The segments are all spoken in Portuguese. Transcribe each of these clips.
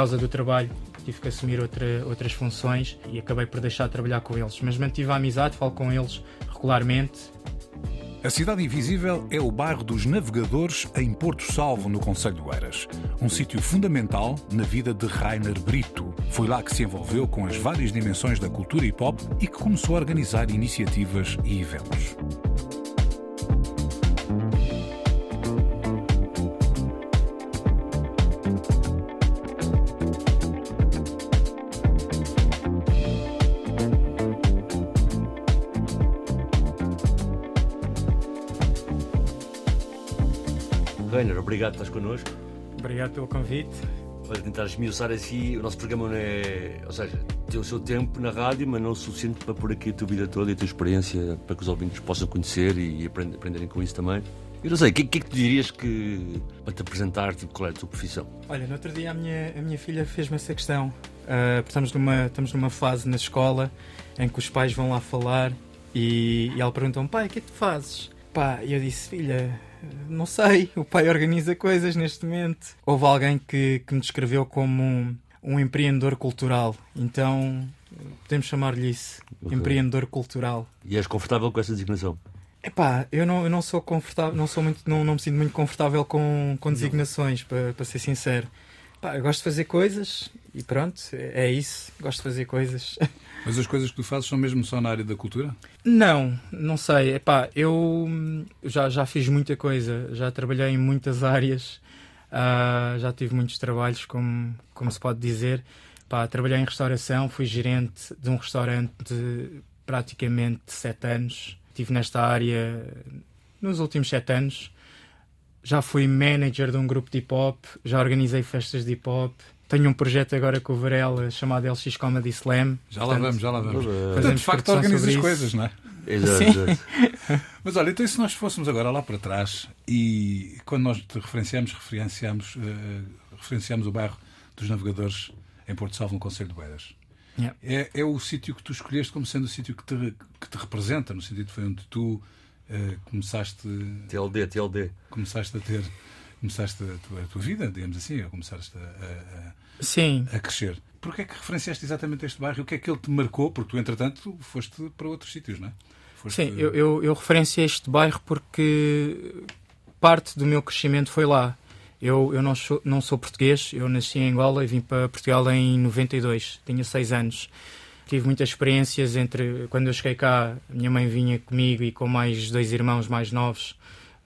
Causa do trabalho, tive que assumir outra, outras funções e acabei por deixar de trabalhar com eles. Mas mantive a amizade, falo com eles regularmente. A Cidade Invisível é o bairro dos navegadores em Porto Salvo, no Conselho de Oeiras. Um sítio fundamental na vida de Rainer Brito. Foi lá que se envolveu com as várias dimensões da cultura hip hop e que começou a organizar iniciativas e eventos. Rainer, obrigado por estás connosco. Obrigado pelo convite. Olha, tentar esmiuçar assim, o nosso programa não é. Ou seja, tem o seu tempo na rádio, mas não o suficiente para pôr aqui a tua vida toda e a tua experiência para que os ouvintes possam conhecer e aprend- aprenderem com isso também. Eu não sei, o que, que é que tu dirias que. para te apresentar, tipo, qual é a tua profissão? Olha, no outro dia a minha, a minha filha fez-me essa questão. Porque estamos numa, estamos numa fase na escola em que os pais vão lá falar e, e ela perguntou-me, pai, o que é que tu fazes? Pá, e eu disse, filha, não sei, o pai organiza coisas neste momento. Houve alguém que, que me descreveu como um, um empreendedor cultural, então podemos chamar-lhe isso, Ok. empreendedor cultural. E és confortável com essa designação? Epá, eu não, eu não sou confortável, não sou muito, não, não me sinto muito confortável com, com designações, para, para ser sincero. Pá, eu gosto de fazer coisas e pronto, é isso, gosto de fazer coisas. Mas as coisas que tu fazes são mesmo só na área da cultura? Não, não sei. Epá, eu hum, já, já fiz muita coisa, já trabalhei em muitas áreas, ah, já tive muitos trabalhos, como, como se pode dizer. Pá, trabalhei em restauração, fui gerente de um restaurante de praticamente sete anos. Estive nesta área nos últimos sete anos. Já fui manager de um grupo de hip hop, já organizei festas de hip hop. Tenho um projeto agora com o Varela chamado LX Comedy Slam. Já lá vamos, já lá vamos. Portanto, de facto, organizas coisas, não é? Exato, Sim. exato. Mas olha, então e se nós fôssemos agora lá para trás e quando nós te referenciamos, referenciamos, eh, referenciamos o bairro dos navegadores em Porto Salvo, no Conselho de Oeiras. Yeah. É, é o sítio que tu escolheste como sendo o sítio que te, que te representa, no sentido que foi onde tu eh, começaste, TLD, TLD. começaste a ter, começaste a tua, a tua vida, digamos assim, a começaste a, Sim, a, a crescer. Porquê é que referenciaste exatamente este bairro o que é que ele te marcou? Porque tu, entretanto, foste para outros sítios, não é? Foste- Sim, eu, eu, eu referenciei este bairro porque parte do meu crescimento foi lá. Eu, eu não, sou, não sou português, eu nasci em Angola e vim para Portugal em 92, tinha 6 anos. Tive muitas experiências entre quando eu cheguei cá, a minha mãe vinha comigo e com mais dois irmãos mais novos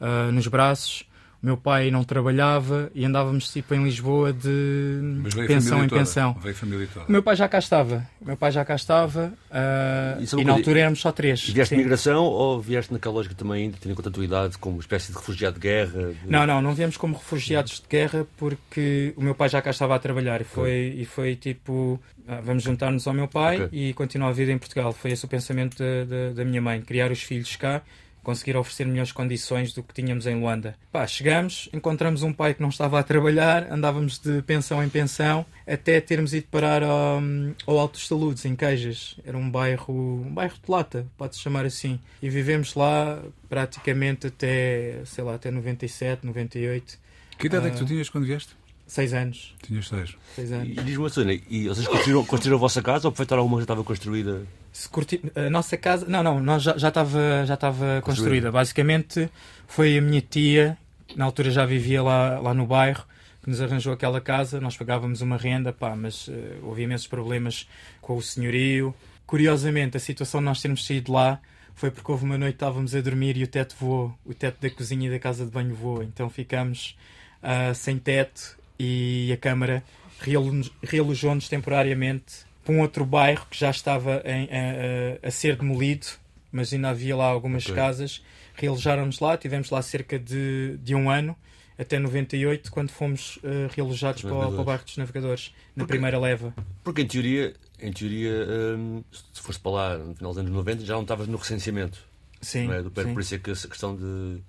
ah, nos braços. O meu pai não trabalhava e andávamos tipo em Lisboa de pensão em toda. pensão. Veio família toda. O meu pai já cá estava. Meu pai já cá estava ah, Isso é uma e na coisa- altura éramos só três. E vieste de migração ou vieste naquela lógica também, ainda tendo em conta a tua idade, como uma espécie de refugiado de guerra? de- Não, não, não viemos como refugiados de guerra porque o meu pai já cá estava a trabalhar e foi, e foi tipo, ah, vamos juntar-nos ao meu pai Ok. e continuar a vida em Portugal. Foi esse o pensamento da, da, da minha mãe, criar os filhos cá, conseguir oferecer melhores condições do que tínhamos em Luanda. Pá, chegamos, encontramos um pai que não estava a trabalhar, andávamos de pensão em pensão, até termos ido parar ao, ao Alto dos Saludos, em Queijas. Era um bairro, um bairro de lata, pode-se chamar assim. E vivemos lá praticamente até, sei lá, até 97, 98. Que idade é que tu Ah. tinhas quando vieste? Seis anos. Tinhas seis. Seis E, anos. e diz-me uma coisa, e vocês construíram, construíram a vossa casa ou aproveitaram uma que já estava construída? Curti... A nossa casa. Não, não, nós já estava já estava construída. Basicamente foi a minha tia, na altura já vivia lá, lá no bairro, que nos arranjou aquela casa. Nós pagávamos uma renda, pá, mas eh, houve imensos problemas com o senhorio. Curiosamente, a situação de nós termos saído lá foi porque houve uma noite que estávamos a dormir e o teto voou. O teto da cozinha e da casa de banho voou. Então ficámos ah, sem teto e a Câmara realo- realojou-nos temporariamente para um outro bairro que já estava em- a, a- a ser demolido, mas ainda havia lá algumas Ok. casas realojaram-nos lá, tivemos lá cerca de, de um ano, até 98, quando fomos uh, realojados para, o- para o bairro dos Navegadores, na Porque- primeira leva. Porque em teoria, em teoria hum, se foste para lá no final dos anos 90, já não estavas no recenseamento. Sim, é? Do sim. por isso é que essa questão de,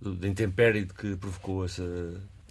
de, intempérie que provocou essa,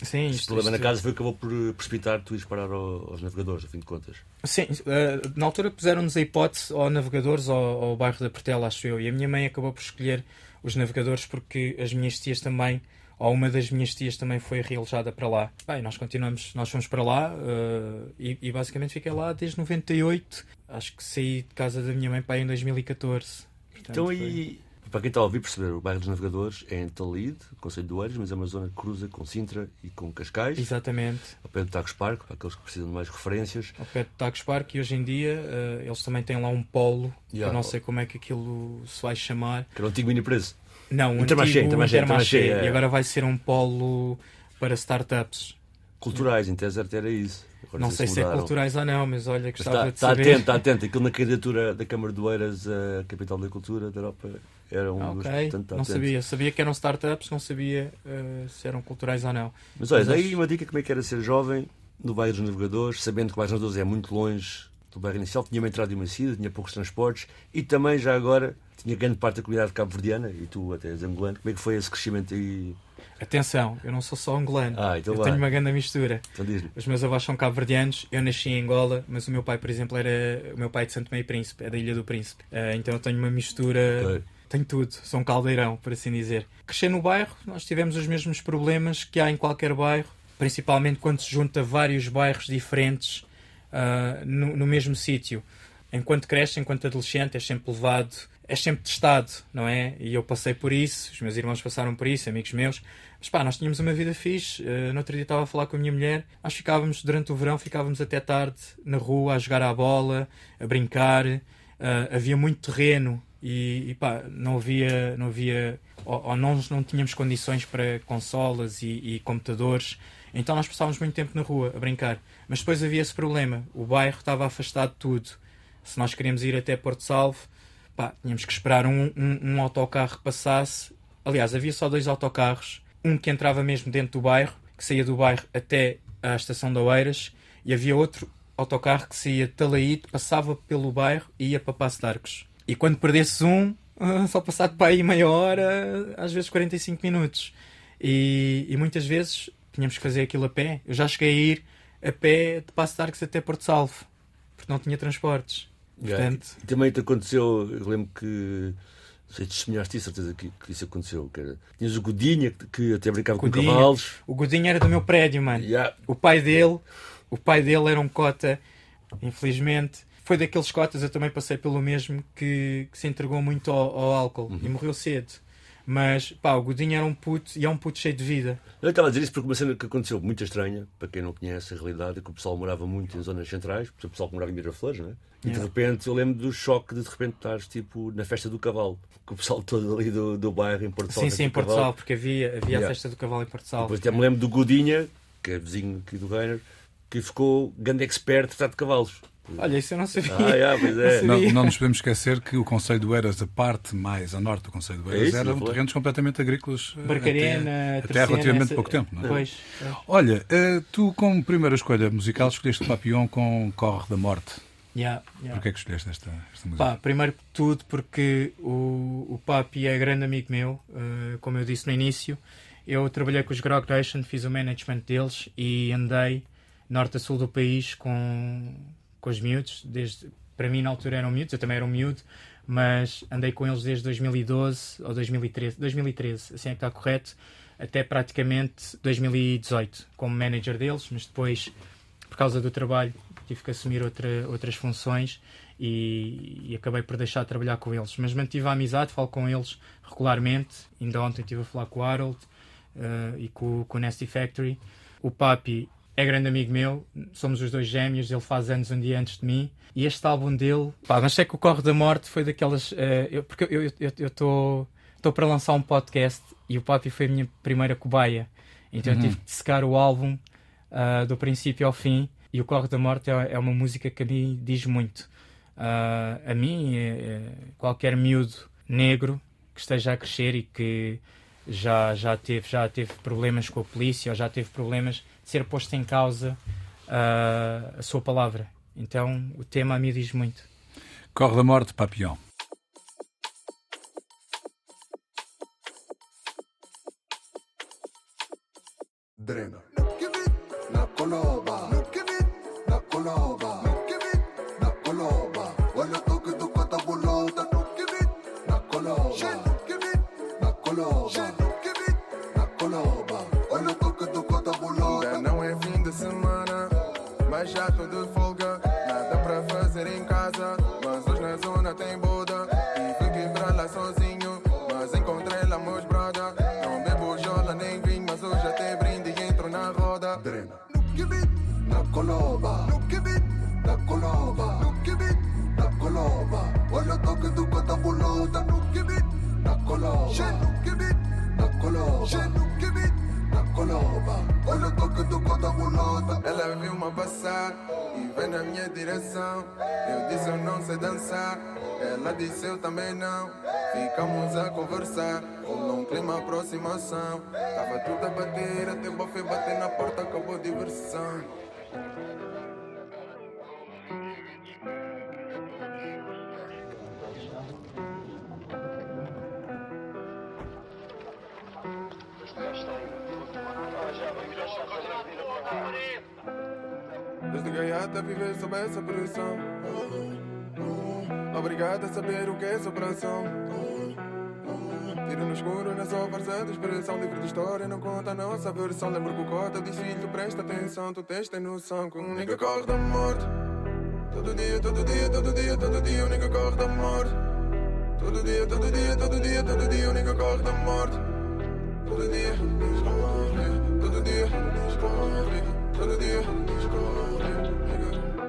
Sim, isto- problema na isto- casa foi que acabou por precipitar tu ires parar ao- aos navegadores, a fim de contas. Sim, eh, na altura puseram-nos a hipótese ao Navegadores ou ao bairro da Portela, acho eu. E a minha mãe acabou por escolher os Navegadores porque as minhas tias também, ou uma das minhas tias também foi realojada para lá. Bem, nós continuamos, nós fomos para lá eh, e, e basicamente fiquei lá desde 98. Acho que saí de casa da minha mãe para aí em 2014. Portanto, Então, foi- e para quem está a ouvir perceber, o bairro dos Navegadores é em Talide, Conselho de Oeiras, mas é uma zona que cruza com Sintra e com Cascais, Exatamente. ao pé do Tacos Parque, para aqueles que precisam de mais referências. Ao pé do Tacos Park e hoje em dia eh, eles também têm lá um polo, Yeah. eu não sei como é que aquilo se vai chamar. Que era o antigo mini preço. Não, o Intermarché, antigo Intermarché, Intermarché, Intermarché, é. E agora vai ser um polo para startups. Culturais, em tese era isso. Agora não sei se é mudaram. culturais ou não, mas olha, Mas gostava Está, de está saber. atento, está atento. Aquilo na candidatura da Câmara de Oeiras, a capital da cultura da Europa, era um Ah, dos. ok, Portanto, está não atento. sabia. Sabia que eram startups, não sabia eh, se eram culturais ou não. Mas olha, Mas daí acho- uma dica como é que era ser jovem no bairro dos Navegadores, sabendo que o bairro dos Navegadores é muito longe do bairro inicial, tinha uma entrada e uma saída, tinha poucos transportes e também já agora tinha grande parte da comunidade cabo-verdiana e tu até és angolano. Como é que foi esse crescimento aí? Atenção, eu não sou só angolano. Ah, então eu vai. tenho uma grande mistura. Então. Os meus avós são cabo-verdianos, eu nasci em Angola, mas o meu pai, por exemplo, era o meu pai é de Santo Meio Príncipe, é da Ilha do Príncipe. Eh, então eu tenho uma mistura, Ok. tenho tudo, sou um caldeirão, por assim dizer. Crescer no bairro, nós tivemos os mesmos problemas que há em qualquer bairro, principalmente quando se junta vários bairros diferentes ah, no, no mesmo sítio. Enquanto cresce, enquanto adolescente, é sempre levado, é sempre testado, não é? E eu passei por isso, os meus irmãos passaram por isso, amigos meus. Mas pá, nós tínhamos uma vida fixe. Uh, no outro dia estava a falar com a minha mulher. Nós ficávamos, durante o verão, ficávamos até tarde na rua a jogar à bola, a brincar. Uh, havia muito terreno e, e pá, não havia, não havia ou, ou nós não tínhamos condições para consolas e, e computadores. Então nós passávamos muito tempo na rua a brincar. Mas depois havia esse problema. O bairro estava afastado de tudo. Se nós queríamos ir até Porto Salvo, pá, tínhamos que esperar um, um, um autocarro passasse. Aliás, havia só dois autocarros. Um que entrava mesmo dentro do bairro, que saía do bairro até à estação de Oeiras, e havia outro autocarro que saía de Talaíde, passava pelo bairro e ia para Passo de Arcos. E quando perdesses um, ah, só passado para aí meia hora, às vezes 45 minutos. E, e muitas vezes tínhamos que fazer aquilo a pé. Eu já cheguei a ir a pé de Passo de Arcos até Porto Salvo, porque não tinha transportes. Portanto, E também te aconteceu, eu lembro que. Sei, testemunhaste isso, certeza que, que isso aconteceu. Que era, tinhas o Godinha, que, que até brincava Godinho. com cavalos. o Godinho era do meu prédio, mano. Yeah. O pai dele, o pai dele era um cota, infelizmente. Foi daqueles cotas, eu também passei pelo mesmo, que, que se entregou muito ao, ao álcool Uhum. e morreu cedo. Mas, pá, o Godinho era um puto e é um puto cheio de vida. Eu estava a dizer isso porque uma cena que aconteceu muito estranha, para quem não conhece a realidade, é que o pessoal morava muito em zonas centrais, o pessoal que morava em Miraflores, não é? E de repente eu lembro do choque de de repente estares tipo na festa do cavalo, com o pessoal todo ali do, do bairro em Porto Salvo. sim, sim, em Porto Salvo, porque havia, havia Yeah. a festa do cavalo em Porto Salvo. Depois até me lembro do Godinha, que é vizinho aqui do Reiner, que ficou grande expert tratar de cavalos. Olha, isso eu não sabia. Ah, yeah, pois é. Não Não, sabia. não nos podemos esquecer que o Conselho de Oeiras, a parte mais a norte do Conselho de É Oeiras, isso, não eram terrenos completamente agrícolas. eh, Barcarena, até, até Terceira, relativamente essa- pouco tempo. Não é? Pois. pois. Olha, eh, tu como primeira escolha musical escolheste o Papillon com Corre da Morte. Yeah, yeah. Porquê é que escolheste esta, esta música? Pá, primeiro de tudo porque o, o Papi é grande amigo meu, eh, como eu disse no início. Eu trabalhei com os Grog Nation, fiz o management deles e andei norte a sul do país com, com os miúdos. Desde, para mim, na altura eram miúdos, eu também era um miúdo, mas andei com eles desde 2012 ou 2013, 2013, assim é que está correto, até praticamente 2018 como manager deles, mas depois, por causa do trabalho, tive que assumir outra, outras funções e, e acabei por deixar de trabalhar com eles. Mas mantive a amizade, falo com eles regularmente. Ainda ontem estive a falar com o Harold eh, e com, com o Nasty Factory. O Papi é grande amigo meu, somos os dois gêmeos, ele faz anos um dia antes de mim. E este álbum dele, pá, mas sei que o Corre da Morte foi daquelas. eh, eu- porque eu estou estou para lançar um podcast e o Papi foi a minha primeira cobaia. Então eu tive que secar o álbum ah, do princípio ao fim. E o Corre da Morte é, é uma música que a mim diz muito. Ah, a mim, é- é qualquer miúdo negro que esteja a crescer e que já, já, teve, já teve problemas com a polícia ou já teve problemas ser posto em causa uh, a sua palavra. Então o tema a mim diz muito. Corre da Morte, Papillon. Drena. Na já tô dançar, ela disse eu também não. Ficamos a conversar, rolou um clima aproximação. Tava tudo a bater, até o bofe bater na porta, acabou a diversão. Desde gaiata viver sob essa pressão. Obrigado a saber o que é superação. Tiro no escuro, na sua farsa de expressão. Livro de história, não conta a nossa versão. Lembro que o cota diz filho, presta atenção. Tu tens tem noção que um nigga corre da morte. Todo dia, todo dia, todo dia, todo dia, o nigga corre da morte. Todo dia, todo dia, todo dia, todo dia, o nigga corre da morte. Todo dia, todo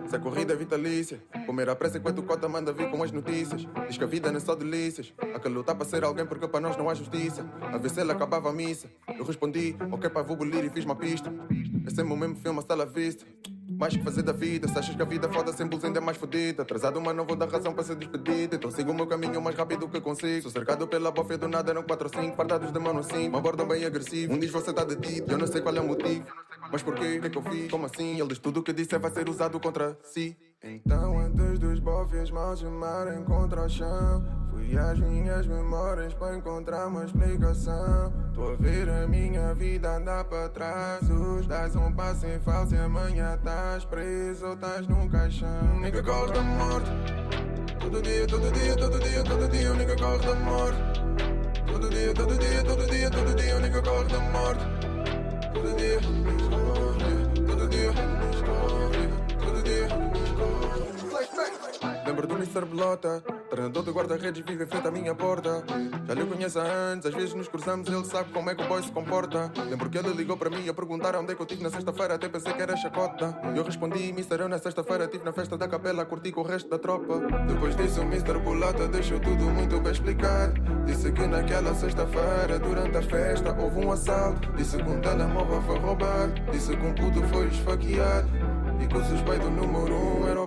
Se a corrida é vitalícia, comer a pressa enquanto o cota manda vir com as notícias. Diz que a vida não é só delícias. Há que lutar para ser alguém porque para nós não há justiça. A ver se ela acabava a missa. Eu respondi, ok, pai, vou bolir e fiz uma pista. É sempre o mesmo filme, hasta la vista. Mais que fazer da vida, se achas que a vida foda sem ainda é mais fodida. Atrasado, mas não vou dar razão para ser despedido. Então sigo o meu caminho mais rápido que consigo. Sou cercado pela bofia do nada, não 4 ou 5. Fardados de mano assim, uma borda bem agressivo. Um diz você tá detido, eu não sei qual é o motivo. Mas porquê? O que é que eu fiz? Como assim? Ele diz tudo o que disse vai ser usado contra si. Então, antes dos bofes mal chamarem contra o chão, fui às minhas memórias para encontrar uma explicação. Tô a ver a minha vida andar para trás. Os dás um passo em falso e amanhã estás preso ou estás num caixão. Nigga corre da morte. Todo dia, todo dia, todo dia, todo dia, nigga corre da morte. Todo dia, todo dia, todo dia, todo dia, nigga corre da morte. Todo dia, Lembro do Mr. Belota, treinador de guarda-redes, vive em frente à minha porta. Já lhe conheço anos, às vezes nos cruzamos, ele sabe como é que o boy se comporta. Lembro que ele ligou para mim a perguntar onde é que eu tive na sexta-feira, até pensei que era chacota. Eu respondi, Mr. Eu na sexta-feira tive na festa da capela, curti com o resto da tropa. Depois disso, o Mr. Bolota deixou tudo muito bem explicado. Disse que naquela sexta-feira, durante a festa, houve um assalto. Disse que um telemóvel foi roubado. Disse que um puto foi esfaqueado. E que o suspeito número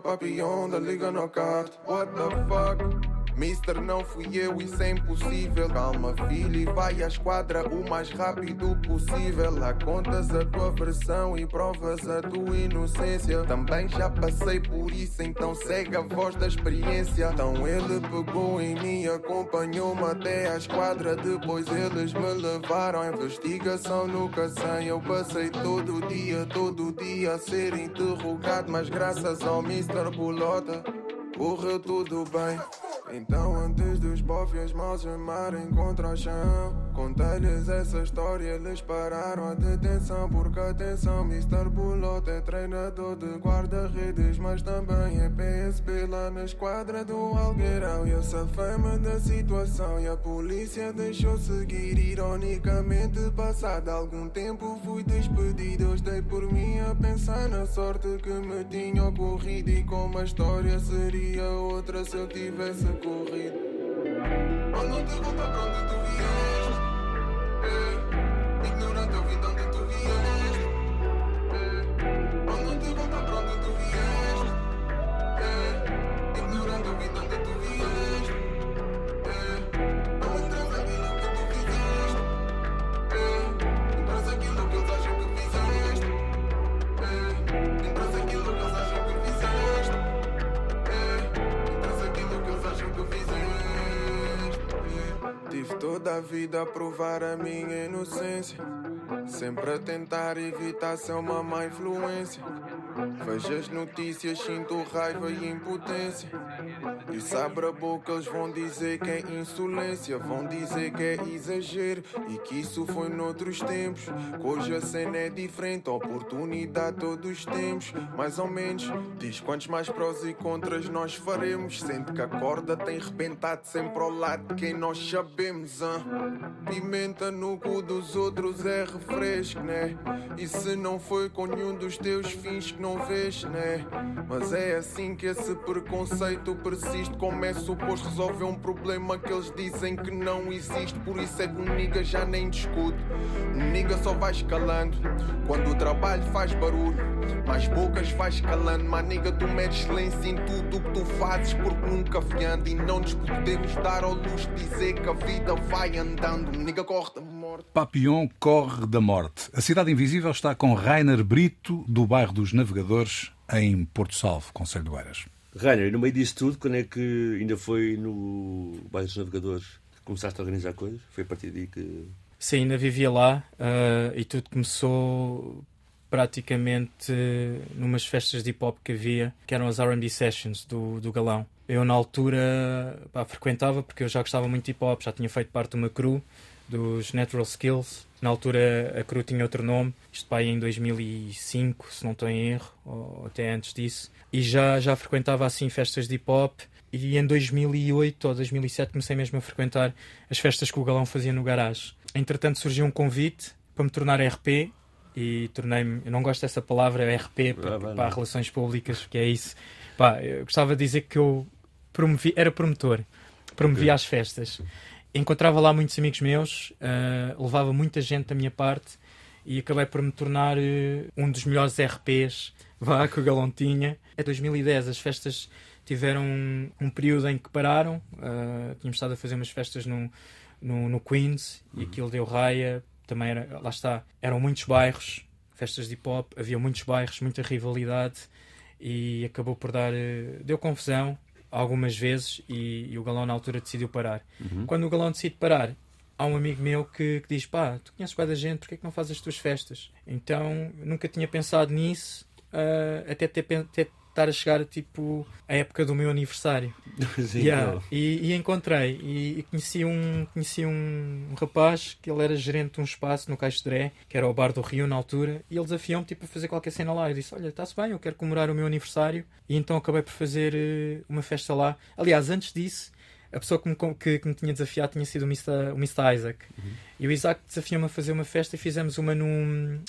um era o papião da Liga Knockout. What the fuck? Mister, não fui eu, isso é impossível. Calma, filho, e vai à esquadra o mais rápido possível. Lá contas a tua versão e provas a tua inocência. Também já passei por isso, então segue a voz da experiência. Então ele pegou em mim, acompanhou-me até à esquadra. Depois eles me levaram à investigação no Cacém. Eu passei todo dia, todo dia a ser interrogado. Mas graças ao Mr. Bolota, correu tudo bem. Então antes dos bofes mal chamarem contra o chão Contei-lhes essa história, eles pararam. A detenção Porque atenção, Mr. Bulota é treinador de guarda-redes Mas também é PSP lá na esquadra do Algueirão. E eu safei-me da situação e a polícia deixou seguir Ironicamente, passado algum tempo fui despedido. Eu estou por mim a pensar na sorte que me tinha ocorrido. E como a história seria outra se eu tivesse corrido? Oh, não te volta pra onde tu vieste eh. Toda a vida provar a minha inocência. Sempre a tentar evitar ser uma má influência. Vejo as notícias, sinto raiva e impotência. E abre a boca, eles vão dizer que é insolência. Vão dizer que é exagero e que isso foi noutros tempos. Que hoje a cena é diferente, oportunidade todos temos. Mais ou menos, diz quantos mais prós e contras nós faremos. Sente que a corda tem rebentado sempre ao lado de quem nós sabemos. ah. Pimenta no cu dos outros é refresco, né? E se não foi com nenhum dos teus fins que não vês, né? Mas é assim que esse preconceito persiste. Como é suposto resolver um problema que eles dizem que não existe. Por isso é que um nigga já nem discute. Um nigga só vai escalando quando o trabalho faz barulho. Mais bocas vai escalando, mas nigga, tu metes silêncio em tudo o que tu fazes porque nunca fiando. E não nos podemos dar ao luxo de dizer que a vida vai andando. Um nigga corre da morte. Papillon corre da morte. A Cidade Invisível está com Rainer Brito, do bairro dos Navegadores, em Porto Salvo, Conselho de Oeiras. Rainer, e no meio disso tudo, quando é que ainda foi no bairro dos Navegadores que começaste a organizar coisas? Foi a partir daí que. Sim, ainda vivia lá ah, e tudo começou praticamente numas festas de hip hop que havia, que eram as RB Sessions do, do Galão. Eu, na altura, pá, frequentava porque eu já gostava muito de hip hop, já tinha feito parte de uma crew dos Natural Skills. Na altura a crew tinha outro nome, isto pá, aí em 2005, se não estou em erro, ou até antes disso. E já, já frequentava assim festas de hip hop. E em 2008 ou 2007 comecei mesmo a frequentar as festas que o Galão fazia no garagem. Entretanto surgiu um convite para me tornar RP e tornei-me, eu não gosto dessa palavra RP para, para relações públicas, que é isso. Pá, eu gostava de dizer que eu promovi, era promotor, promovia as festas. Encontrava lá muitos amigos meus, ah, levava muita gente da minha parte e acabei por me tornar eh, um dos melhores RPs vá, que o Galão tinha. Em 2010 as festas tiveram um, um período em que pararam, ah, tínhamos estado a fazer umas festas no, no, no Queens e aquilo deu raia, também era, lá está, eram muitos bairros, festas de hip hop, havia muitos bairros, muita rivalidade e acabou por dar, deu confusão algumas vezes e, e o Galão na altura decidiu parar. Quando o Galão decide parar, há um amigo meu que, que diz: pá, tu conheces bem da gente, porque é que não fazes as tuas festas? Então nunca tinha pensado nisso, ah, até ter, até estar a chegar tipo a época do meu aniversário. Sim, Yeah. E, e encontrei e, e conheci, um, conheci um rapaz que ele era gerente de um espaço no Caixo de Dré, que era o Bar do Rio na altura, e ele desafiou-me tipo, a fazer qualquer cena lá. Eu disse: Olha, está-se bem, eu quero comemorar o meu aniversário. E então acabei por fazer eh, uma festa lá. Aliás, antes disso, a pessoa que me, que, que me tinha desafiado tinha sido o Mr. O Mr. Isaac. E o Isaac desafiou-me a fazer uma festa e fizemos uma num,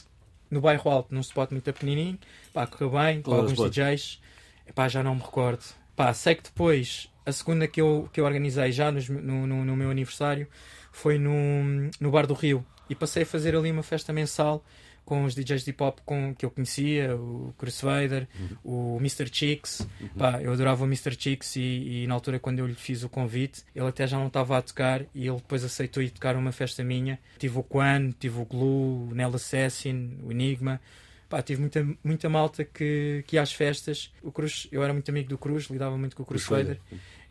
no bairro alto, num spot muito pequenininho. Pá, correu bem, com alguns? DJs. Epá, já não me recordo. Pá, sei que depois, a segunda que eu, que eu organizei já nos- no, no, no meu aniversário foi no, no Bar do Rio. E passei a fazer ali uma festa mensal com os DJs de hip hop com, que eu conhecia, o Crusader, o Mr. Chicks. Pá, eu adorava o Mr. Chicks e, e na altura quando eu lhe fiz o convite, ele até já não estava a tocar e ele depois aceitou ir tocar uma festa minha. Tive o Quan, tive o Glue, o Nell Assassin, o Enigma. Pá, tive muita, muita malta que, que ia às festas. O Cruz, eu era muito amigo do Cruz, lidava muito com o Cruz Crusader.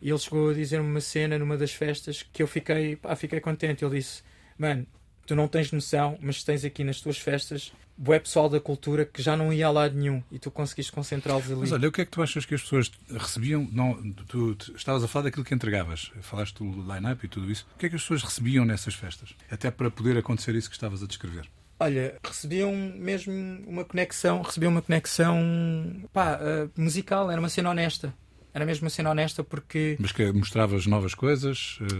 E ele chegou a dizer-me uma cena numa das festas que eu fiquei, pá, fiquei contente. Ele disse: Mano, tu não tens noção, mas tens aqui nas tuas festas bué pessoal da cultura que já não ia a lado nenhum e tu conseguiste concentrá-los ali. Mas olha, o que é que tu achas que as pessoas recebiam? Não, tu, tu estavas a falar daquilo que entregavas, falaste do line-up e tudo isso. O que é que as pessoas recebiam nessas festas? Até para poder acontecer isso que estavas a descrever. Olha, recebiam mesmo uma conexão, recebiam uma conexão pá, eh, musical, era uma cena honesta. Era mesmo uma cena honesta porque Mas que mostravas novas coisas? eh,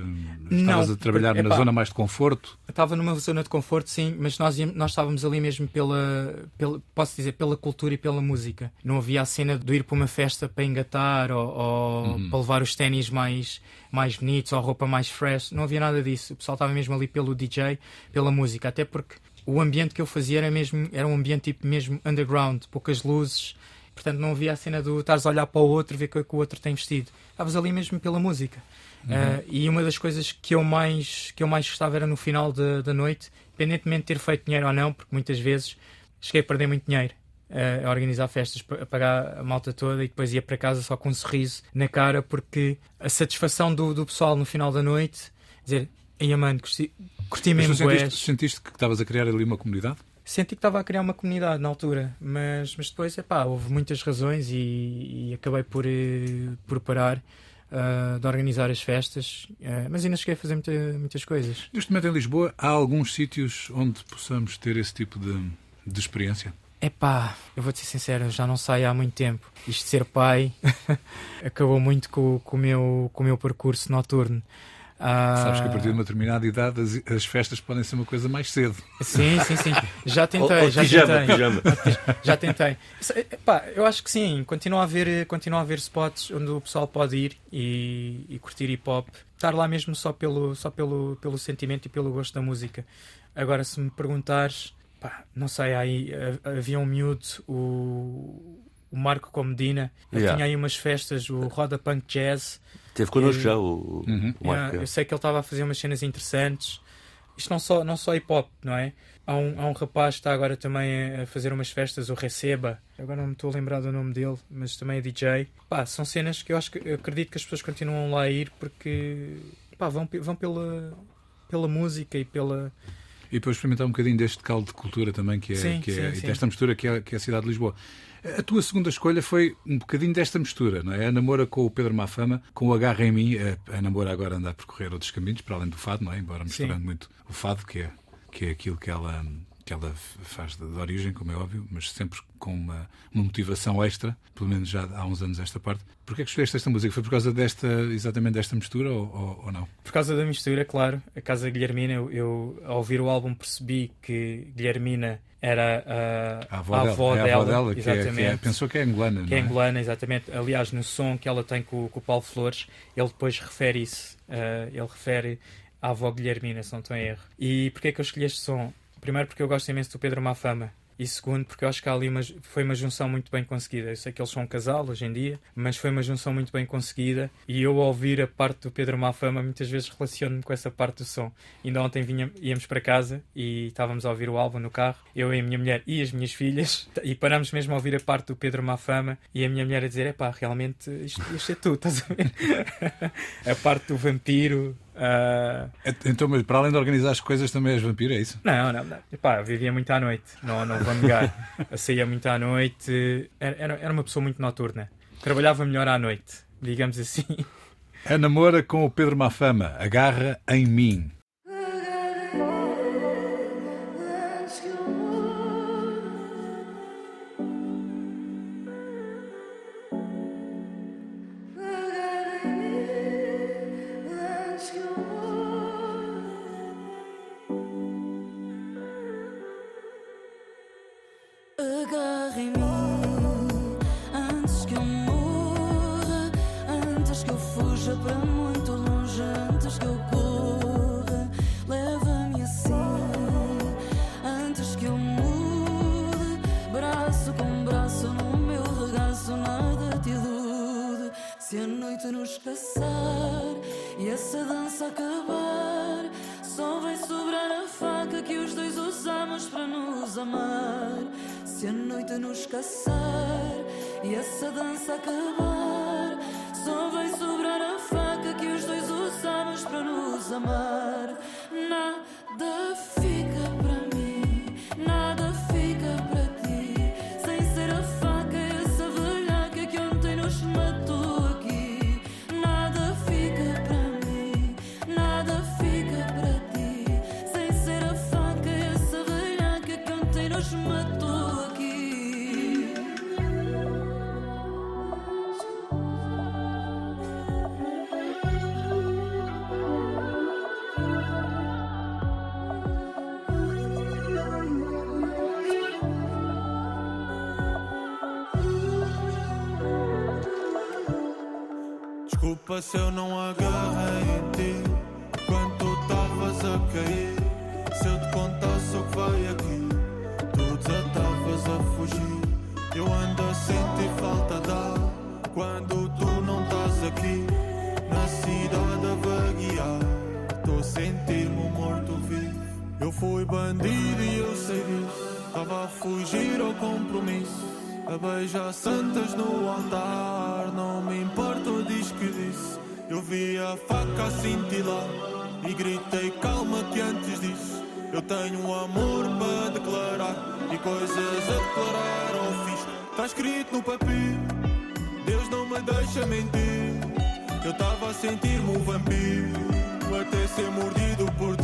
Não, Estavas a trabalhar porque, na epá, zona mais de conforto? estava numa zona de conforto, sim, mas nós, nós estávamos ali mesmo pela, pela, posso dizer, pela cultura e pela música. Não havia a cena de ir para uma festa para engatar ou, ou para levar os ténis mais, mais bonitos ou a roupa mais fresh. Não havia nada disso. O pessoal estava mesmo ali pelo DJ, pela música. Até porque o ambiente que eu fazia era, mesmo, era um ambiente tipo mesmo underground, poucas luzes. Portanto, não havia a cena do estares a olhar para o outro, ver o que é que o outro tem vestido. Estavas ali mesmo pela música. Uh, e uma das coisas que eu mais, que eu mais gostava era no final da da noite, independentemente de ter feito dinheiro ou não, porque muitas vezes cheguei a perder muito dinheiro uh, a organizar festas, a pagar a malta toda e depois ia para casa só com um sorriso na cara, porque a satisfação do, do pessoal no final da noite, dizer, Aí, mano, curti, curti Mas mesmo tu sentiste, sentiste que estavas a criar ali uma comunidade? Senti que estava a criar uma comunidade na altura, mas, mas depois, epá, houve muitas razões e, e acabei por, eh, por parar ah, de organizar as festas, eh, mas ainda cheguei a fazer muita- muitas coisas. Neste momento em Lisboa, há alguns sítios onde possamos ter esse tipo de, de experiência? Epá, eu vou-te ser sincero, já não saio há muito tempo. Isto de ser pai acabou muito com, com, o meu, com o meu percurso noturno. Ah, Sabes que a partir de uma determinada idade as, as festas podem ser uma coisa mais cedo. Sim, sim, sim. Já tentei, Ou- ou já pijama, tentei. pijama. Já tentei. Isso, eh, pá, eu acho que sim. Continua a haver, continua a haver spots onde o pessoal pode ir e, e curtir hip hop. Estar lá mesmo só pelo, só pelo, pelo sentimento e pelo gosto da música. Agora, se me perguntares, pá, não sei, aí eh, havia um miúdo, o, o Marco Comedina, ele Yeah. tinha aí umas festas, o Roda Punk Jazz. Teve connosco E- já o, Uhum. o Marco. Yeah, eu sei que ele estava a fazer umas cenas interessantes. Isto não só, não só hip hop, não é? Há um, há um rapaz que está agora também a fazer umas festas, o Receba. Agora não me estou a lembrar do nome dele, mas também é DJ. Pá, são cenas que eu acho que eu acredito que as pessoas continuam lá a ir porque pá, vão, vão pela, pela música e pela. E depois experimentar um bocadinho deste caldo de cultura também, que é, Sim, que é sim, e sim. desta mistura que é, que é a cidade de Lisboa. A tua segunda escolha foi um bocadinho desta mistura, não é? A namora com o Pedro Mafama, com o Agarra em mim. A, a namora agora anda a percorrer outros caminhos, para além do fado, não é? Embora misturando muito o fado, que é, que é aquilo que ela, que ela faz de, de origem, como é óbvio, mas sempre com uma, uma motivação extra, pelo menos já há uns anos esta parte. Porquê é que escolheste esta música? Foi por causa desta, exatamente desta mistura ou, ou, ou não? Por causa da mistura, claro. A Casa Guilhermina, eu, eu ao ouvir o álbum percebi que Guilhermina era a, A avó, dela, é a avó dela, que, é, que é- pensou que é angolana, que é é? angolana, exatamente. Aliás, no som que ela tem com, com o Paulo Flores, ele depois refere isso. eh, ele refere à avó Guilhermina, se não estou em erro. E porquê é que eu escolhi este som? Primeiro porque eu gosto imenso do Pedro Mafama. E segundo, porque eu acho que ali uma, foi uma junção muito bem conseguida. Eu sei que eles são um casal hoje em dia, mas foi uma junção muito bem conseguida. E eu, ao ouvir a parte do Pedro Mafama, muitas vezes relaciono-me com essa parte do som. Ainda ontem vinha, íamos para casa e estávamos a ouvir o álbum no carro, eu e a minha mulher e as minhas filhas, e paramos mesmo a ouvir a parte do Pedro Mafama. E a minha mulher a dizer: é pá, realmente isto, isto é tu, estás a ver? a parte do vampiro. Ah, Então, mas para além de organizar as coisas, também és vampiro, é isso? não, não, não. Epá, vivia muito à noite, não, não vou negar. Eu saía muito à noite, era, era, era uma pessoa muito noturna. Trabalhava melhor à noite, digamos assim. A namora com o Pedro Mafama, agarra em mim. Caçar e essa dança acabar, só vai sobrar a faca que os dois usamos para nos amar. Desculpa se eu não agarrei em ti. Quando tu estavas a cair Se eu te contasse o que vai aqui Tu desatavas a fugir. Eu ando a sentir falta de ar Quando tu não estás aqui. Na cidade a vaguear Estou a sentir-me um morto-vivo Eu fui bandido e eu sei disso. Estava a fugir ao compromisso a beijar santas no altar. Não me importa que disse Eu vi a faca cintilar E gritei calma que antes disso Eu tenho um amor para declarar E coisas a declarar ao fiz Está escrito no papel Deus não me deixa mentir Eu tava a sentir-me um vampiro Até ser mordido por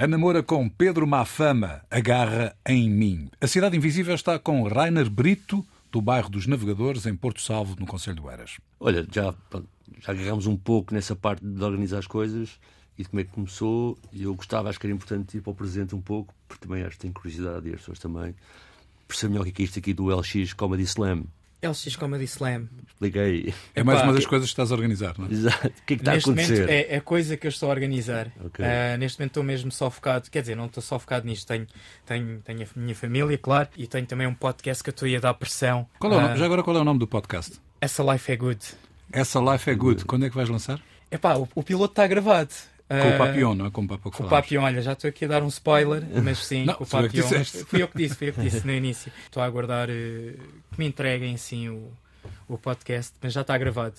A namora com Pedro Mafama agarra em mim. A Cidade Invisível está com Rainer Brito, do bairro dos Navegadores, em Porto Salvo, no Conselho do Eiras. Olha, já, já agarramos um pouco nessa parte de organizar as coisas e de como é que começou. E eu gostava, acho que era importante ir para o presente um pouco, porque também acho que tenho curiosidade e as pessoas também, perceber melhor o é que é isto aqui do LX Comedy Slam. LX Comedy Slam. Liguei. É mais Epá, uma das coisas que estás a organizar, não é? Exato. O que é que está a neste momento acontecer? é, é coisa que eu estou a organizar. Ok. Ah, neste momento estou mesmo só focado, quer dizer, não estou só focado nisto. Tenho, tenho, tenho a minha família, claro, e tenho também um podcast que eu estou a dar pressão. Qual é o Ah, nome- Já agora, qual é o nome do podcast? Essa Life é Good. Essa Life é Good. Quando é que vais lançar? Epá, o, o piloto está gravado. Com Ah, o Papillon, não é? Com o que Com o. Papillon, olha, já estou aqui a dar um spoiler, mas sim, Não, com o foi eu que Papillon. disseste. Fui eu que disse, fui eu que disse no início. Estou a aguardar eh, que me entreguem assim o, o podcast, mas já está gravado.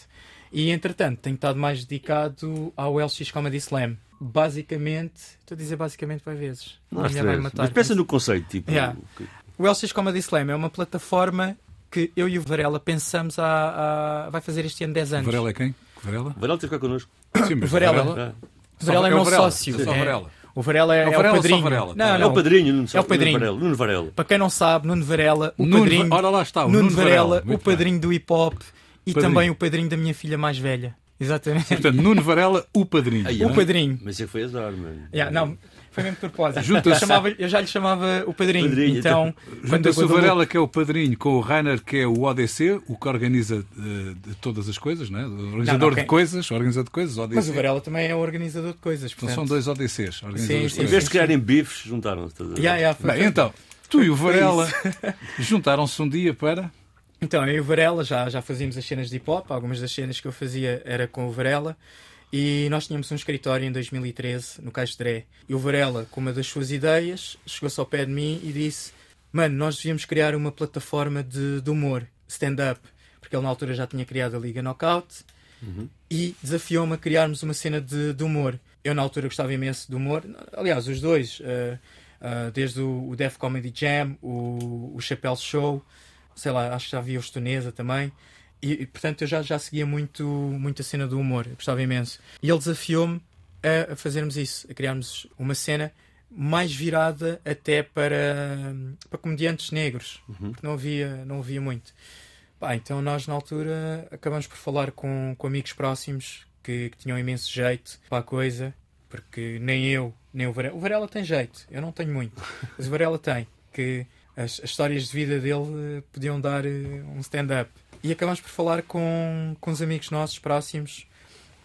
E entretanto, tenho estado mais dedicado ao LX Comedy Slam. Basicamente, estou a dizer basicamente para vezes. Não A mulher vai matar. Mas pensa no conceito, tipo. Yeah. que- O LX Comedy Slam é uma plataforma que eu e o Varela pensamos a, a- vai fazer este ano 10 anos. Varela é quem? Que Varela? Varela teve cá connosco. Sim, mas Varela. Ah. O Varela é meu o Varela. sócio. É só É- Varela. O Varela é, É o é Varela o ou só padrinho. Varela? Não, É não. o padrinho, Nuno, É o padrinho. Nuno Varela. Nuno Varela. Para quem não sabe, Nuno Varela, o Nuno padrinho. Ora lá está, o Nuno Nuno Varela. Varela, o Muito bem. padrinho do hip hop e Padrinho. também o padrinho da minha filha mais velha. Exatamente. Portanto, Nuno Varela, o padrinho. Ai, não o é? padrinho. Mas isso foi azar, mano. Yeah, não, foi mesmo de propósito. Junta-se- Eu, chamava- eu já lhe chamava o padrinho. Padrinho, então, quando, Junta-se o Varela, que é o padrinho, com o Rainer, que é o ODC, o que organiza eh, de todas as coisas, não é? O organizador não, de quem- coisas, organizador de coisas, ODC. Mas o Varela também é o organizador de coisas. Então Portanto, são dois ODCs, organizadores Sim, sim, Em vez de criarem bifes, juntaram-se. estás a ver? Yeah, yeah, foi- Bem, então, tu e o Varela juntaram-se um dia para. Então, eu e o Varela já, já fazíamos as cenas de hip hop. Algumas das cenas que eu fazia era com o Varela. E nós tínhamos um escritório em 2013, no Caixo de Dré. E o Varela, com uma das suas ideias, chegou-se ao pé de mim e disse: Mano, nós devíamos criar uma plataforma de, de humor, stand-up. Porque ele na altura já tinha criado a Liga Knockout. E desafiou-me a criarmos uma cena de, de humor. Eu na altura gostava imenso de humor. Aliás, os dois. eh, eh, desde o, o Def Comedy Jam, o, o Chappelle Show sei lá, acho que já via o Estonesa também. E, portanto eu já, já seguia muito, muito a cena do humor, eu gostava imenso. E ele desafiou-me a, fazermos isso, a criarmos uma cena mais virada até para, para comediantes negros, porque não havia, não havia muito. Pá, então nós na altura acabamos por falar com, com amigos próximos que, que tinham imenso jeito para a coisa, porque nem eu, nem o Varela. O Varela tem jeito, eu não tenho muito, mas o Varela tem, que as, as histórias de vida dele eh, podiam dar eh, um stand-up. E acabamos por falar com, com os amigos nossos próximos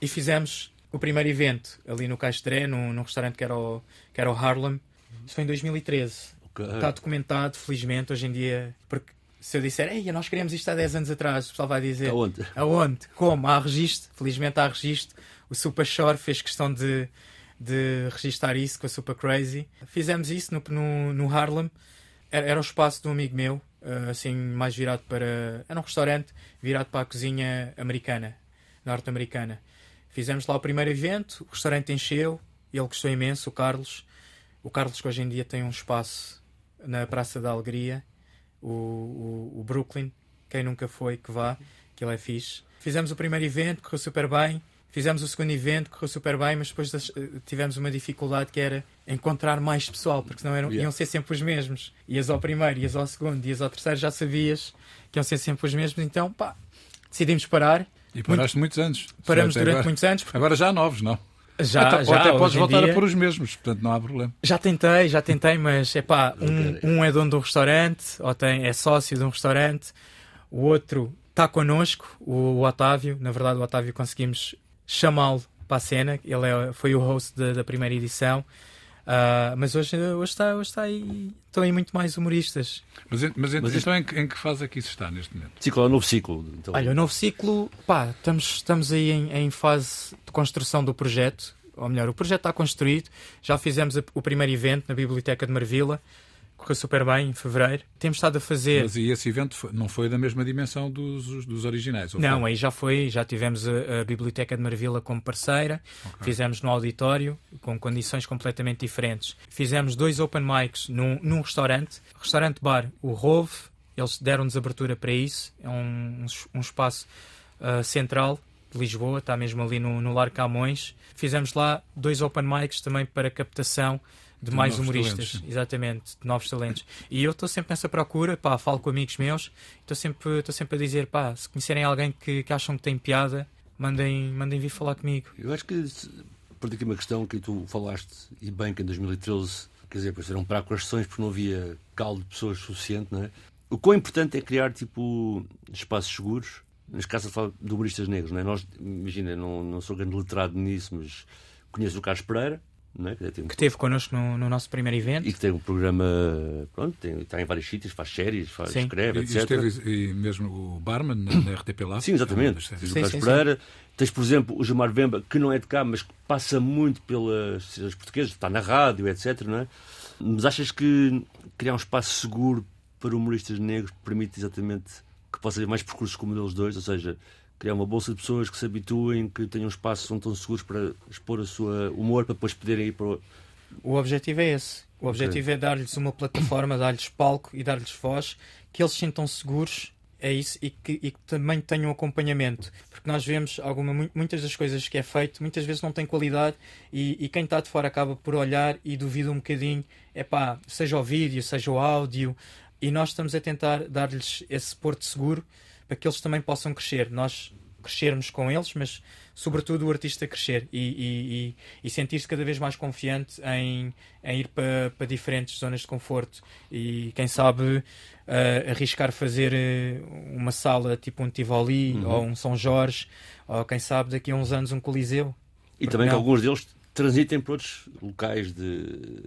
e fizemos o primeiro evento ali no Castré, num, num restaurante que era, o, que era o Harlem. Isso foi em 2013. Ok. Está documentado, felizmente, hoje em dia. Porque se eu disser, ei, nós queríamos isto há 10 anos atrás, o pessoal vai dizer. Aonde? Aonde? Como? Há registro. Felizmente há registro. O Super Shore fez questão de, de registar isso com a Super Crazy. Fizemos isso no, no, no Harlem. Era, era o espaço de um amigo meu, assim, mais virado para. Era um restaurante virado para a cozinha americana, norte-americana. Fizemos lá o primeiro evento, o restaurante encheu, ele gostou imenso, o Carlos. O Carlos, que hoje em dia tem um espaço na Praça da Alegria, o, o, o Brooklyn. Quem nunca foi, que vá, que ele é fixe. Fizemos o primeiro evento, correu super bem. Fizemos o segundo evento, correu super bem, mas depois eh, tivemos uma dificuldade que era encontrar mais pessoal, porque senão eram, Yeah. iam ser sempre os mesmos. Ias ao primeiro, ias ao segundo, ias ao terceiro, já sabias que iam ser sempre os mesmos. Então, pá, decidimos parar. E paraste muitos anos. Paramos durante agora. muitos anos. porque Agora já há novos, não? Já, até, já, ou até podes voltar dia- a pôr os mesmos, portanto não há problema. Já tentei, já tentei, mas é pá, um, um é dono de um restaurante, ou tem, é sócio de um restaurante, o outro está connosco, o, o Otávio. Na verdade, o Otávio conseguimos chamá-lo para a cena, ele é- foi o host da primeira edição. Ah, mas hoje, hoje, está, hoje está aí, estão aí muito mais humoristas. Mas, mas, Mas então em que, em que fase é que isso está neste momento? Ciclo, é um novo ciclo. Então, Olha, o novo ciclo, pá, estamos, estamos aí em, em fase de construção do projeto. Ou melhor, o projeto está construído. Já fizemos a- o primeiro evento na Biblioteca de Marvila. Correu super bem em fevereiro. Temos estado a fazer. Mas e esse evento não foi da mesma dimensão dos, dos originais? Não, foi? aí já foi, já tivemos a, a Biblioteca de Marvila como parceira, fizemos no auditório, com condições completamente diferentes. Fizemos dois open mics num, num restaurante, restaurante bar, o Rove, eles deram-nos abertura para isso, é um, um es- espaço ah, central de Lisboa, está mesmo ali no, no Lar Camões. Fizemos lá dois open mics também para captação de, De mais humoristas, talentos. exatamente, de novos talentos. E eu estou sempre nessa procura, pá, falo com amigos meus, estou sempre, estou sempre a dizer, pá, se conhecerem alguém que, que acham que tem piada, mandem, mandem vir falar comigo. Eu acho que, por aqui uma questão que tu falaste, e bem que em 2013, quer dizer, depois eram para as sessões porque não havia caldo de pessoas suficiente, não é? O quão importante é criar, tipo, espaços seguros. Eu falo de humoristas negros, não é? Nós, imagina, não, não sou grande letrado nisso, mas conheço o Carlos Pereira, é? Que tem um- Que esteve connosco no, no nosso primeiro evento. e que tem um programa, pronto, tem, está em vários sítios, faz séries, faz, Sim. escreve, E, e etc. esteve e mesmo o Barman na, na RTP lá. Sim, exatamente. É Sim, Carlos sim. Pereira, tens, por exemplo, o Gilmar Vemba, que não é de cá, mas que passa muito pelas cidades portuguesas, está na rádio, etc. Não é? Mas achas que criar um espaço seguro para humoristas negros permite exatamente que possa haver mais percursos como o deles dois? Ou seja, criar uma bolsa de pessoas que se habituem, que tenham espaços onde estão seguros para expor a sua humor, para depois poderem ir para o... O objetivo é esse. O objetivo é dar-lhes uma plataforma, dar-lhes palco e dar-lhes voz, que eles sintam seguros, é isso, e que, e que também tenham acompanhamento. Porque nós vemos alguma, mu- muitas das coisas que é feito, muitas vezes não tem qualidade, e, e quem está de fora acaba por olhar e duvida um bocadinho, é pá, seja o vídeo, seja o áudio, e nós estamos a tentar dar-lhes esse porto seguro para que eles também possam crescer. Nós crescermos com eles, mas sobretudo o artista crescer e, e, e, sentir-se cada vez mais confiante em, em ir para, para diferentes zonas de conforto e quem sabe eh, arriscar fazer eh, uma sala tipo um Tivoli Uhum. ou um São Jorge ou quem sabe daqui a uns anos um Coliseu. E também que não? alguns deles transitem para outros locais de...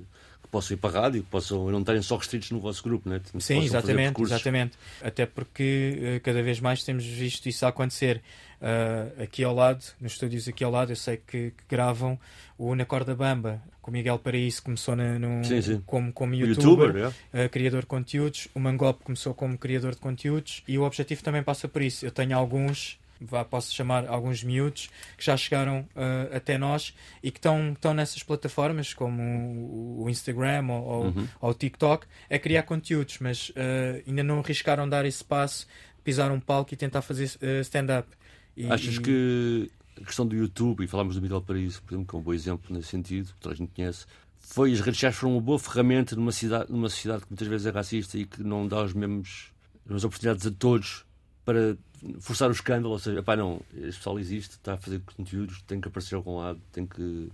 que possam ir para a rádio, que possam não estarem só restritos no vosso grupo, né? Que Sim, exatamente, exatamente. Até porque eh, cada vez mais temos visto isso acontecer. Ah, aqui ao lado, nos estúdios aqui ao lado, eu sei que, que gravam o Na Corda Bamba, com o Miguel Paraíso começou na- no, Sim, sim. como, como youtuber, youtuber, é? uh, criador de conteúdos. O Mangop começou como criador de conteúdos e o objetivo também passa por isso. Eu tenho alguns, vá, posso chamar alguns miúdos, que já chegaram uh, até nós e que estão, nessas plataformas como o, o Instagram ou, ou- Uhum. ou o TikTok a criar conteúdos, mas uh, ainda não arriscaram dar esse passo, pisar um palco e tentar fazer uh, stand-up. Achas e- que a questão do YouTube, e falámos do Miguel Paraíso, por exemplo, que é um bom exemplo nesse sentido, que toda a gente conhece, foi as redes sociais foram uma boa ferramenta numa, cidade, numa sociedade que muitas vezes é racista e que não dá os mesmos, as mesmas oportunidades a todos para forçar o escândalo, ou seja, pá, não, este pessoal existe, está a fazer conteúdos, tem que aparecer a algum lado, tem que.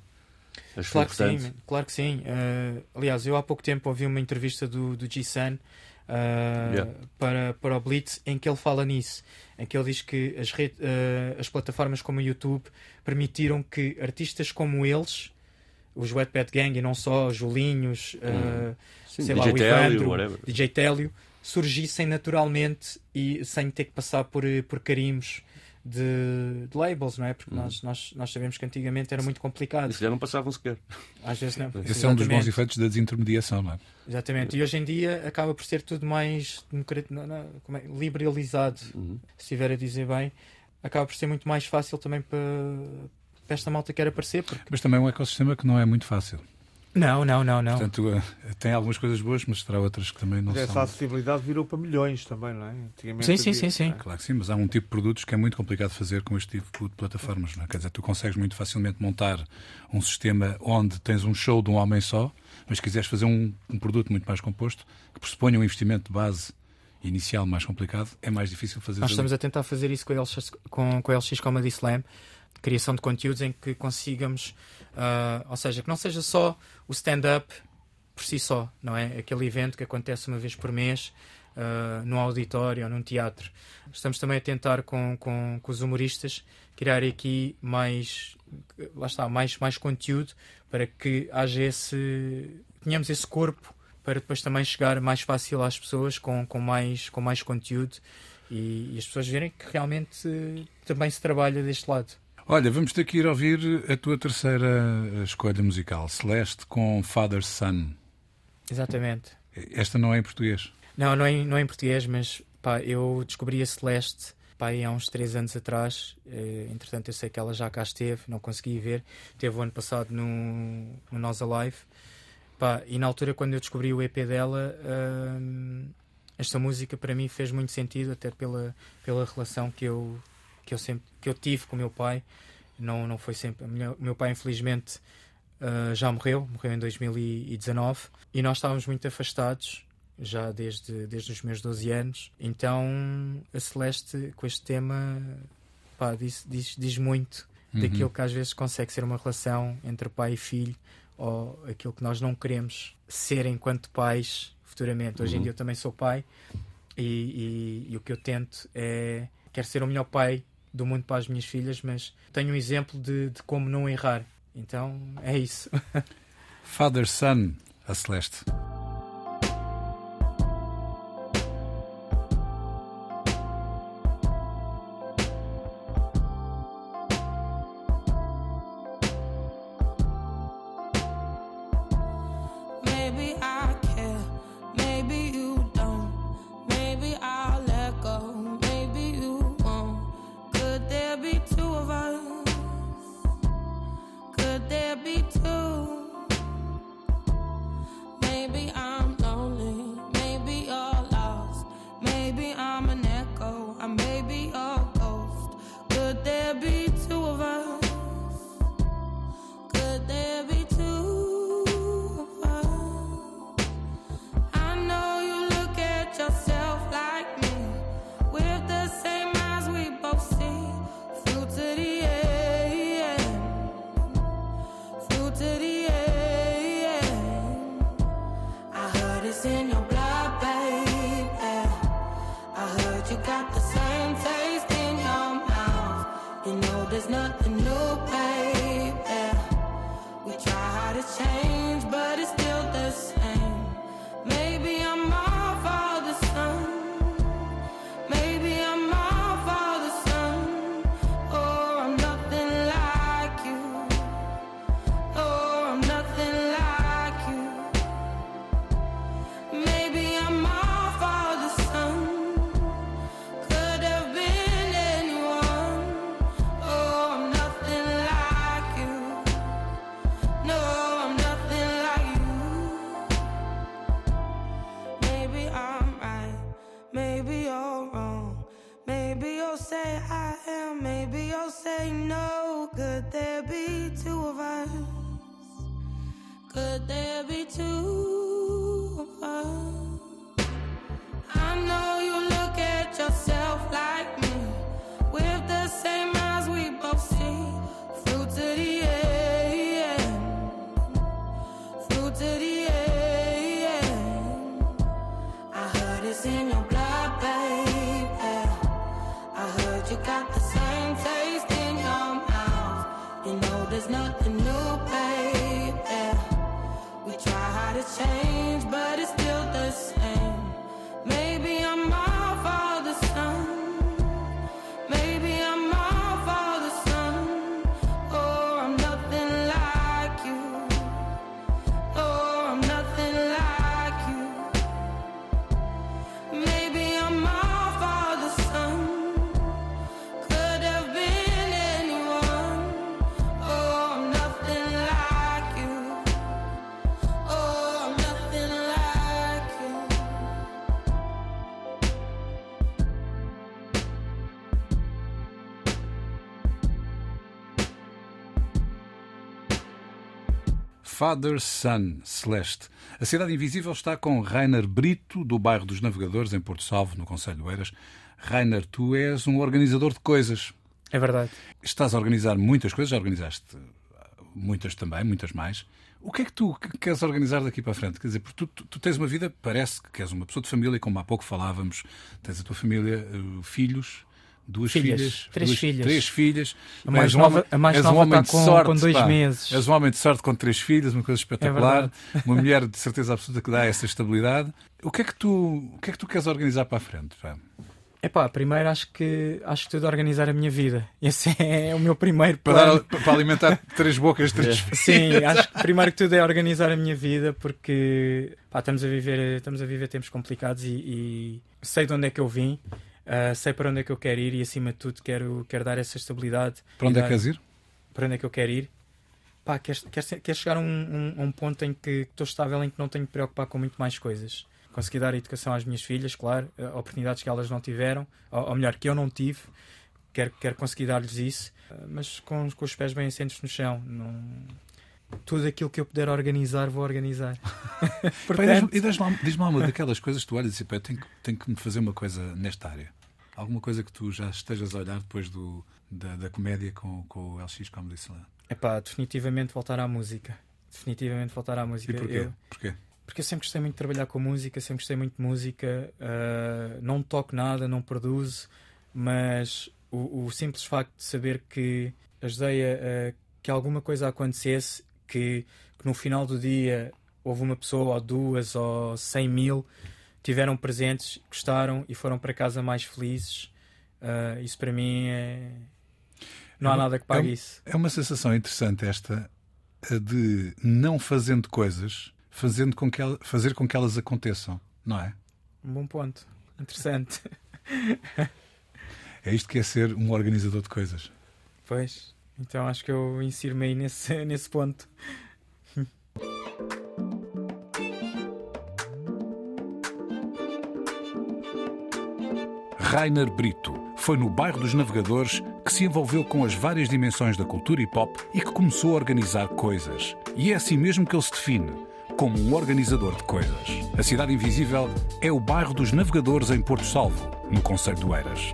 Acho Claro que sim, claro que sim. Uh, aliás, eu há pouco tempo ouvi uma entrevista do, do G-Sun uh, Yeah. para, para o Blitz em que ele fala nisso, em que ele diz que as, rede- uh, as plataformas como o YouTube permitiram que artistas como eles, os Wetpad Gang e não só, os Julinhos, uh, Sim, sei lá, DJ o Télio, Ivandro, whatever. DJ Télio, surgissem naturalmente e sem ter que passar por, eh, por carimbos de, de labels, não é? Porque nós, nós, nós sabemos que antigamente era muito complicado. E se calhar não passavam sequer. Às vezes não. Esse é um dos bons Exatamente. efeitos da desintermediação, não é? Exatamente. E hoje em dia acaba por ser tudo mais democrat... não, não, como é? liberalizado, Uhum. se estiver a dizer bem. Acaba por ser muito mais fácil também para, para esta malta que quer aparecer. Porque... Mas também é um ecossistema que não é muito fácil. Não, não, não, não. Portanto, eh, tem algumas coisas boas, mas terá outras que também não Mas essa são. acessibilidade virou para milhões também, não é? Antigamente Sim, sim, sim, sim. é. Claro que sim, mas há um tipo de produtos que é muito complicado de fazer com este tipo de plataformas. Não é? Quer dizer, tu consegues muito facilmente montar um sistema onde tens um show de um homem só, mas se quiseres fazer um, um produto muito mais composto, que pressuponha um investimento de base inicial mais complicado, é mais difícil fazer. Nós ali. estamos a tentar fazer isso com a LX, com, com a LX Comedy Slam, criação de conteúdos em que consigamos, ah, ou seja, que não seja só o stand-up por si só, não é? Aquele evento que acontece uma vez por mês ah, num auditório ou num teatro. Estamos também a tentar com, com, com os humoristas criar aqui mais, lá está, mais, mais conteúdo para que haja esse, tenhamos esse corpo para depois também chegar mais fácil às pessoas com, com, mais, com mais conteúdo e, e as pessoas verem que realmente também se trabalha deste lado. Olha, vamos ter que ir ouvir a tua terceira eh, escolha musical, Celeste com Father Son. Exatamente. Esta não é em português. Não, não é, em- não é em português, mas pá, eu descobri a Celeste pá, há uns 3 anos atrás. Eh, entretanto, eu sei que ela já cá esteve, não consegui ver. Teve o ano passado no, no Nós Alive. Pá, e na altura, quando eu descobri o EP dela, hum, esta música para mim fez muito sentido, até pela, pela relação que eu, que eu sempre que eu tive com o meu pai. Não, não foi sempre. O meu pai, infelizmente, ah, já morreu, morreu em 2019, e nós estávamos muito afastados já desde, desde os meus 12 anos. Então a Celeste, com este tema, pá, diz, diz, diz muito daquilo que às vezes consegue ser uma relação entre pai e filho, ou aquilo que nós não queremos ser enquanto pais futuramente. Hoje em dia eu também sou pai, e, e- e o que eu tento é. Quero ser o melhor pai do mundo para as minhas filhas, mas tenho um exemplo de, de como não errar. Então é isso. Father Son, a Celeste. is not enough. Father Son Celeste. A Cidade Invisível está com Rainer Brito, do bairro dos Navegadores, em Porto Salvo, no Conselho de Oeiras. Rainer, tu és um organizador de coisas. É verdade. Estás a organizar muitas coisas, já organizaste muitas também, muitas mais. O que é que tu queres organizar daqui para a frente? Quer dizer, porque tu, tu, tens uma vida, parece que és uma pessoa de família, como há pouco falávamos, tens a tua família, uh, filhos, duas Filhas. filhas, Três duas- filhas. três filhas. A mais És um nova- homem- a mais és nova um homem está de com- sorte, com dois pá. meses. É És um homem de sorte com três filhas, uma coisa espetacular. verdade. uma mulher de certeza absoluta que dá essa estabilidade. O que é que tu, o que é que tu queres organizar para a frente? pá? Epá, primeiro acho que acho que tudo organizar a minha vida. Esse é o meu primeiro Para, plano. dar- para alimentar três bocas, três filhos. Sim, acho que primeiro que tudo é organizar a minha vida porque pá, estamos, a viver, estamos a viver tempos complicados e, e sei de onde é que eu vim, ah, sei para onde é que eu quero ir e acima de tudo quero, quero dar essa estabilidade. Para onde e é que dar- queres ir? Para onde é que eu quero ir? Pá, quero, quero, ser- quero chegar a um, um- um ponto em que estou estável, em que não tenho que preocupar com muito mais coisas. Conseguir dar educação às minhas filhas, claro, eh, oportunidades que elas não tiveram, ou, ou melhor, que eu não tive. Quero, quero conseguir dar-lhes isso, eh, mas com, com os pés bem assentos no chão. Não... Tudo aquilo que eu puder organizar, vou organizar. Pá, e Portanto, diz- e diz-me lá- diz-me lá uma daquelas coisas que tu olhas e dizes, pá, tenho, que- tenho que me fazer uma coisa nesta área. Alguma coisa que tu já estejas a olhar depois do, da, da comédia com, com o LX Comedy Slam. epá, definitivamente voltar à música. Definitivamente voltar à música. E porquê? Eu- Porquê? Porque eu sempre gostei muito de trabalhar com música, sempre gostei muito de música. ah, não toco nada, não produzo, mas o, o simples facto de saber que ajudei a, a que alguma coisa acontecesse, que, que no final do dia houve uma pessoa, ou duas, ou cem mil, tiveram presentes, gostaram e foram para casa mais felizes, ah, isso para mim é. Não há É nada que pague é isso. É uma sensação interessante esta a de não fazendo coisas, fazendo com que ela- fazer com que elas aconteçam, não é? Um bom ponto. Interessante. É isto que é ser um organizador de coisas. Pois, então acho que eu insiro-me aí nesse, nesse ponto. Rainer Brito foi no bairro dos Navegadores que se envolveu com as várias dimensões da cultura hip hop e que começou a organizar coisas. E é assim mesmo que ele se define, como um organizador de coisas. A Cidade Invisível é o bairro dos Navegadores em Porto Salvo, no Conselho de Oeiras.